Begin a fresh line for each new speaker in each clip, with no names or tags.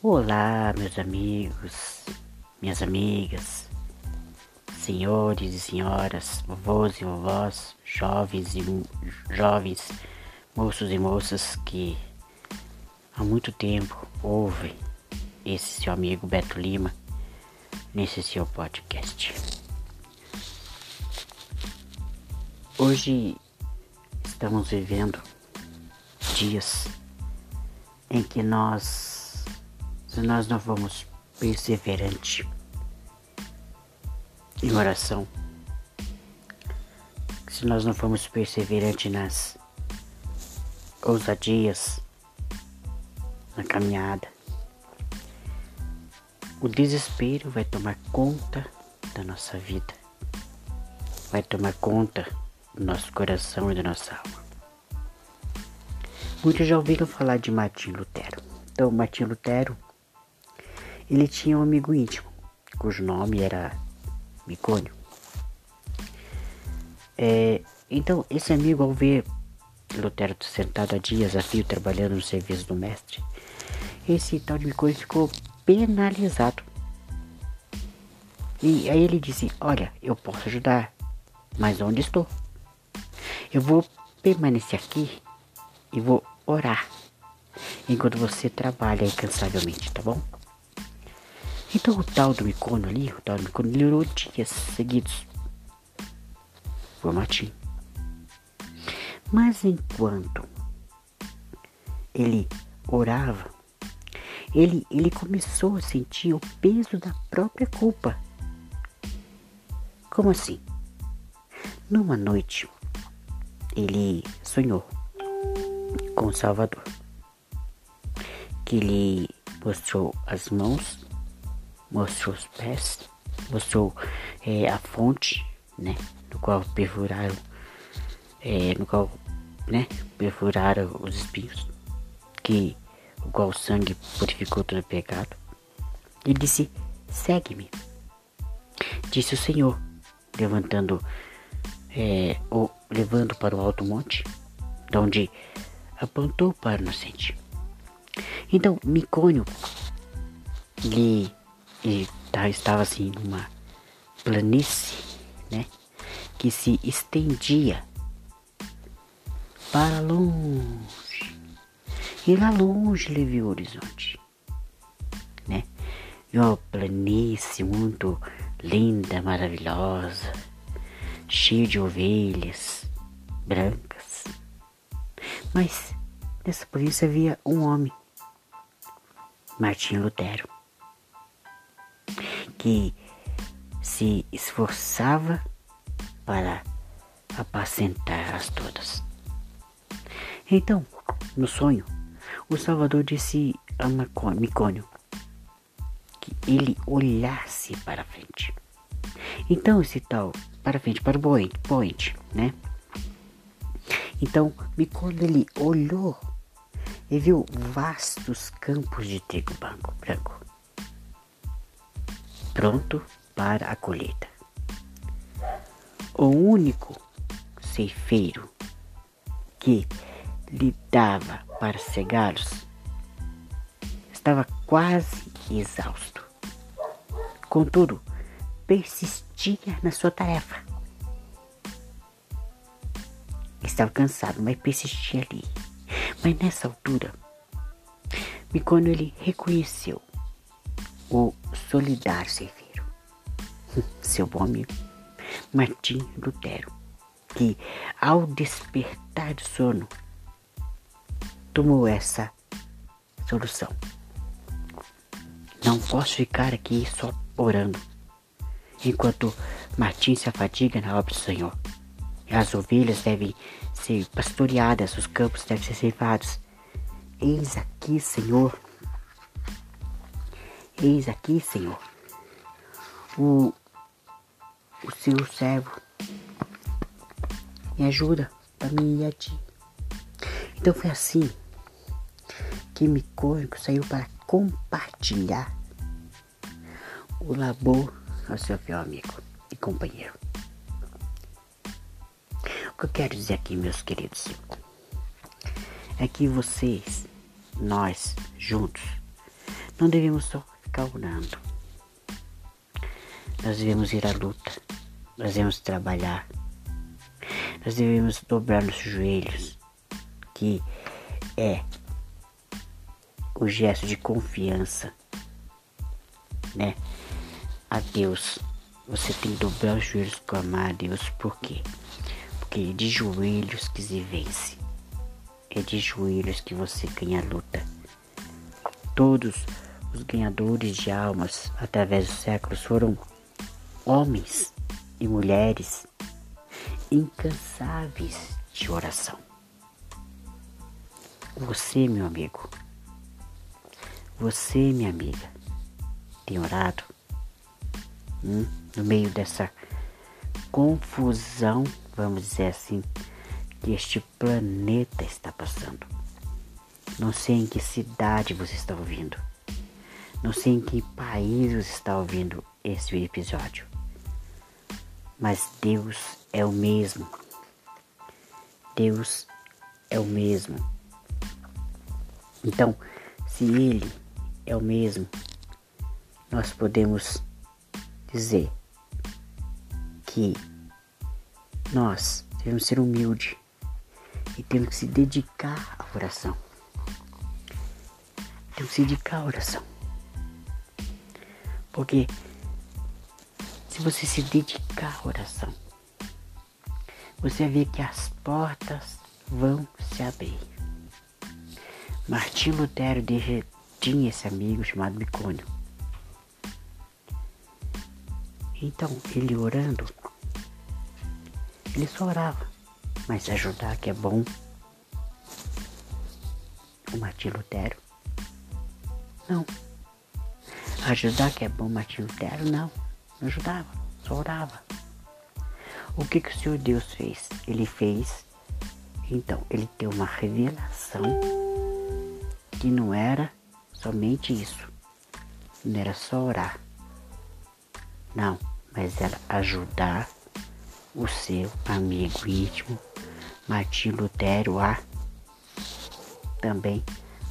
Olá, meus amigos, minhas amigas, senhores e senhoras, vovôs e vovós, jovens e jovens, moços e moças que há muito tempo ouvem esse seu amigo Beto Lima nesse seu podcast. Hoje estamos vivendo dias em que nós, nós não formos perseverantes em oração, se nós não formos perseverantes nas ousadias, na caminhada, o desespero vai tomar conta da nossa vida, vai tomar conta do nosso coração e da nossa alma. Muitos já ouviram falar de Martim Lutero. Então, Martim Lutero, ele tinha um amigo íntimo, cujo nome era Micônio. É, então, esse amigo, ao ver Lutero sentado há dias a fio trabalhando no serviço do mestre, esse tal de Micônio ficou penalizado. E aí ele disse: Olha, eu posso ajudar, mas onde estou? Eu vou permanecer aqui e vou orar enquanto você trabalha incansavelmente, tá bom? Então o tal do Micono ali, o tal do Micono, ele orou dias seguidos por Martim. Mas enquanto ele orava, ele, ele começou a sentir o peso da própria culpa. Como assim? Numa noite, ele sonhou com o Salvador, que lhe mostrou as mãos, mostrou os pés, mostrou é, a fonte, né, no qual perfuraram, é, no qual, né, perfuraram os espinhos, que o qual o sangue purificou todo o pecado. E disse: Segue-me. Disse o Senhor, levantando, é, o, levando para o alto monte, de onde apontou para o inocente. Então, Micônio, ele, ele tá, estava assim numa planície, né? Que se estendia para longe. E lá longe ele viu o horizonte, né? Uma planície muito linda, maravilhosa, cheia de ovelhas brancas mas nessa polícia havia um homem, Martinho Lutero, que se esforçava para apacentar-as todas. Então, no sonho, o Salvador disse a Micônio que ele olhasse para frente. Então, esse tal para frente, para o poente, né? Então, quando ele olhou e viu vastos campos de trigo branco, branco pronto para a colheita. O único ceifeiro que lhe dava para cegá-los estava quase exausto. Contudo, persistia na sua tarefa Estava cansado, mas persistia ali. Mas nessa altura, quando ele reconheceu o solidário ceifeiro, seu bom amigo, Martim Lutero, que ao despertar do sono, tomou essa solução. Não posso ficar aqui só orando, enquanto Martim se afadiga na obra do Senhor. As ovelhas devem ser pastoreadas, os campos devem ser ceifados. Eis aqui, Senhor. Eis aqui, Senhor. O, o seu servo. Me ajuda a mim e a ti. Então foi assim que Micônico saiu para compartilhar o labor ao seu fiel amigo e companheiro. O que eu quero dizer aqui, meus queridos, é que vocês, nós, juntos, não devemos só ficar orando. Nós devemos ir à luta. Nós devemos trabalhar. Nós devemos dobrar os joelhos, que é o gesto de confiança, né? A Deus. Você tem que dobrar os joelhos e clamar a Deus. Por quê? Porque é de joelhos que se vence. É de joelhos que você ganha a luta. Todos os ganhadores de almas através dos séculos foram homens e mulheres incansáveis de oração. Você, meu amigo, você, minha amiga, tem orado hum, no meio dessa confusão, vamos dizer assim, que este planeta está passando. Não sei em que cidade você está ouvindo. Não sei em que país você está ouvindo esse episódio. Mas Deus é o mesmo. Deus é o mesmo. Então, se Ele é o mesmo, nós podemos dizer que nós devemos ser humildes e temos que se dedicar à oração. Temos que se dedicar à oração. Porque se você se dedicar à oração, você ver que as portas vão se abrir. Martim Lutero tinha esse amigo chamado Micônio. Então, ele orando, ele só orava, mas ajudar que é bom. O Martim Lutero, não. Ajudar que é bom, Martim Lutero, não. Não ajudava, só orava. O que, que o Senhor Deus fez? Ele fez, então, ele deu uma revelação que não era somente isso. Não era só orar. Não, mas era ajudar o seu amigo íntimo, Martim Lutero, a também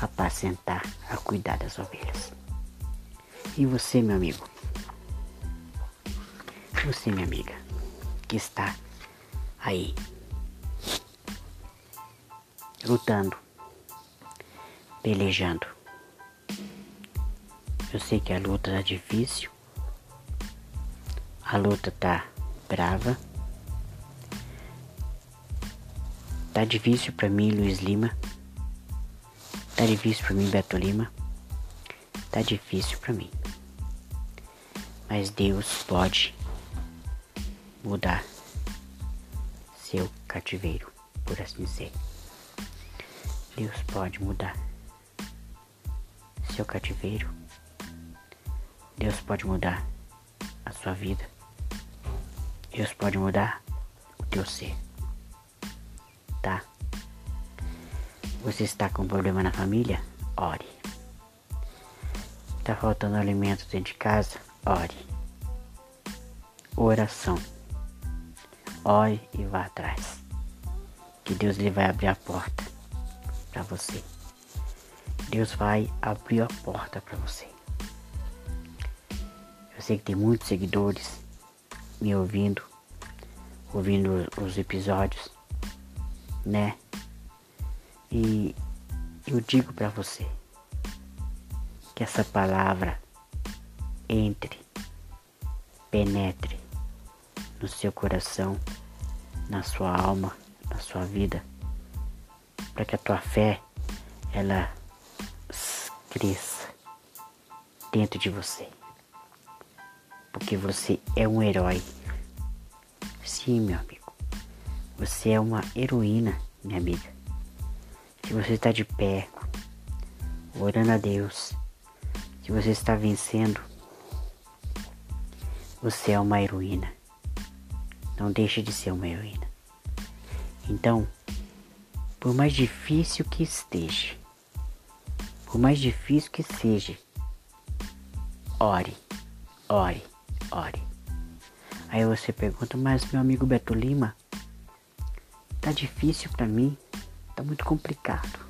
apacentar, a cuidar das ovelhas. E você, meu amigo? Você, minha amiga, que está aí lutando, pelejando. Eu sei que a luta tá difícil, a luta tá brava. Tá difícil para mim, Luiz Lima. Tá difícil para mim, Beto Lima. Tá difícil para mim. Mas Deus pode mudar seu cativeiro, por assim dizer. Deus pode mudar seu cativeiro. Deus pode mudar a sua vida. Deus pode mudar o teu ser. Tá? Você está com problema na família? Ore. Está faltando alimento dentro de casa? Ore. Oração ore e vá atrás. Que Deus lhe vai abrir a porta para você. Deus vai abrir a porta para você. Eu sei que tem muitos seguidores me ouvindo, ouvindo os episódios, né? E eu digo para você que essa palavra entre, penetre no seu coração, na sua alma, na sua vida, para que a tua fé ela cresça dentro de você. Porque você é um herói. Sim, meu amigo. Você é uma heroína, minha amiga. Se você está de pé, orando a Deus, se você está vencendo, você é uma heroína não deixa de ser uma heroína. Então, por mais difícil que esteja, por mais difícil que seja, ore, ore, ore. Aí você pergunta, mas meu amigo Beto Lima, tá difícil para mim, tá muito complicado.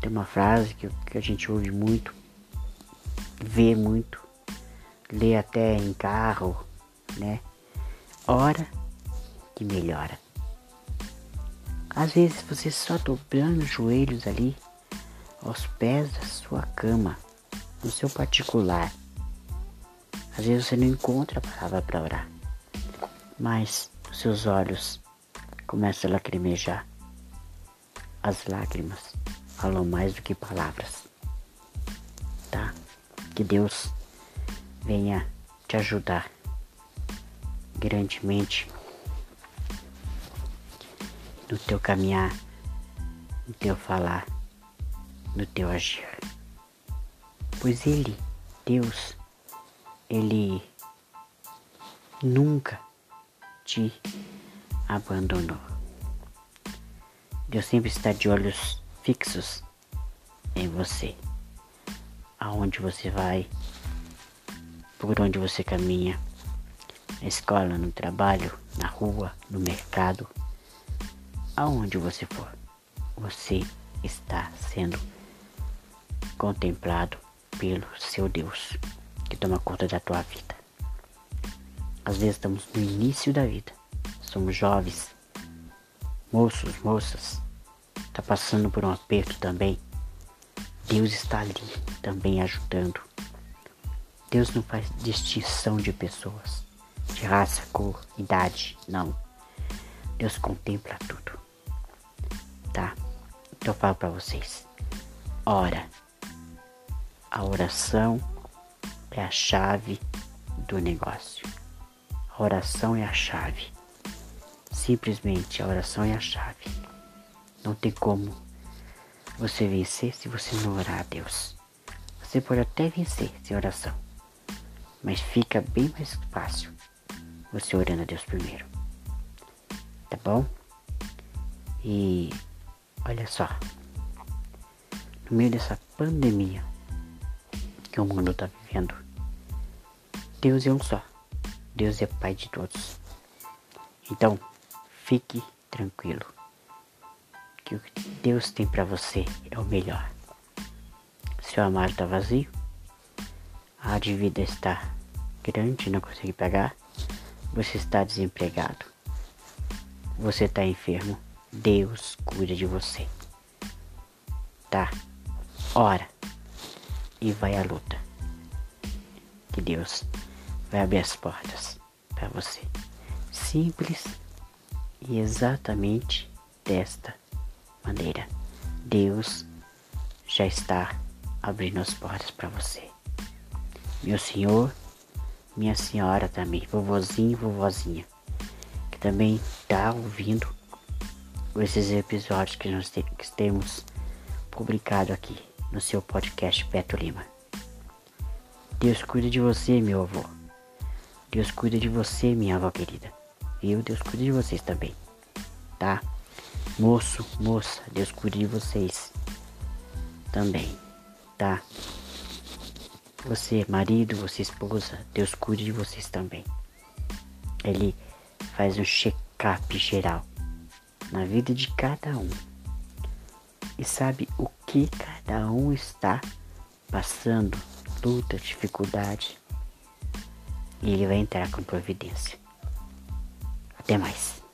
Tem uma frase que, que a gente ouve muito, vê muito, lê até em carro, né? Ora que melhora. Às vezes você só dobrando os joelhos ali, aos pés da sua cama, no seu particular. Às vezes você não encontra a palavra para orar, mas os seus olhos começam a lacrimejar. As lágrimas falam mais do que palavras. Tá? Que Deus venha te ajudar grandemente no teu caminhar, no teu falar, no teu agir. Pois Ele, Deus, Ele nunca te abandonou. Deus sempre está de olhos fixos em você. Aonde você vai, por onde você caminha, na escola, no trabalho, na rua, no mercado, aonde você for, você está sendo contemplado pelo seu Deus que toma conta da tua vida. Às vezes estamos no início da vida, somos jovens, moços, moças, está passando por um aperto também. Deus está ali também ajudando. Deus não faz distinção de pessoas, de raça, cor, idade, não. Deus contempla tudo tá? Então eu falo para vocês. Ora. A oração é a chave do negócio. A oração é a chave. Simplesmente a oração é a chave. Não tem como você vencer se você não orar a Deus. Você pode até vencer sem oração, mas fica bem mais fácil você orando a Deus primeiro. Tá bom? E Olha só, no meio dessa pandemia que o mundo está vivendo, Deus é um só. Deus é Pai de todos. Então, fique tranquilo. Que o que Deus tem para você é o melhor. Seu armário está vazio, a dívida está grande, não consegue pagar, você está desempregado, você está enfermo Deus cuida de você. Tá? Ora e vai à luta. Que Deus vai abrir as portas para você. Simples e exatamente desta maneira. Deus já está abrindo as portas para você. Meu senhor, minha senhora também, vovozinho e vovozinha, que também está ouvindo esses episódios que nós te que temos publicado aqui no seu podcast Beto Lima. Deus cuida de você, meu avô. Deus cuida de você, minha avó querida. Viu? Deus cuida de vocês também. Tá? Moço, moça, Deus cuida de vocês também. Tá? Você, marido, você, esposa, Deus cuida de vocês também. Ele faz um check-up geral na vida de cada um e sabe o que cada um está passando, luta, dificuldade, e ele vai entrar com providência. Até mais.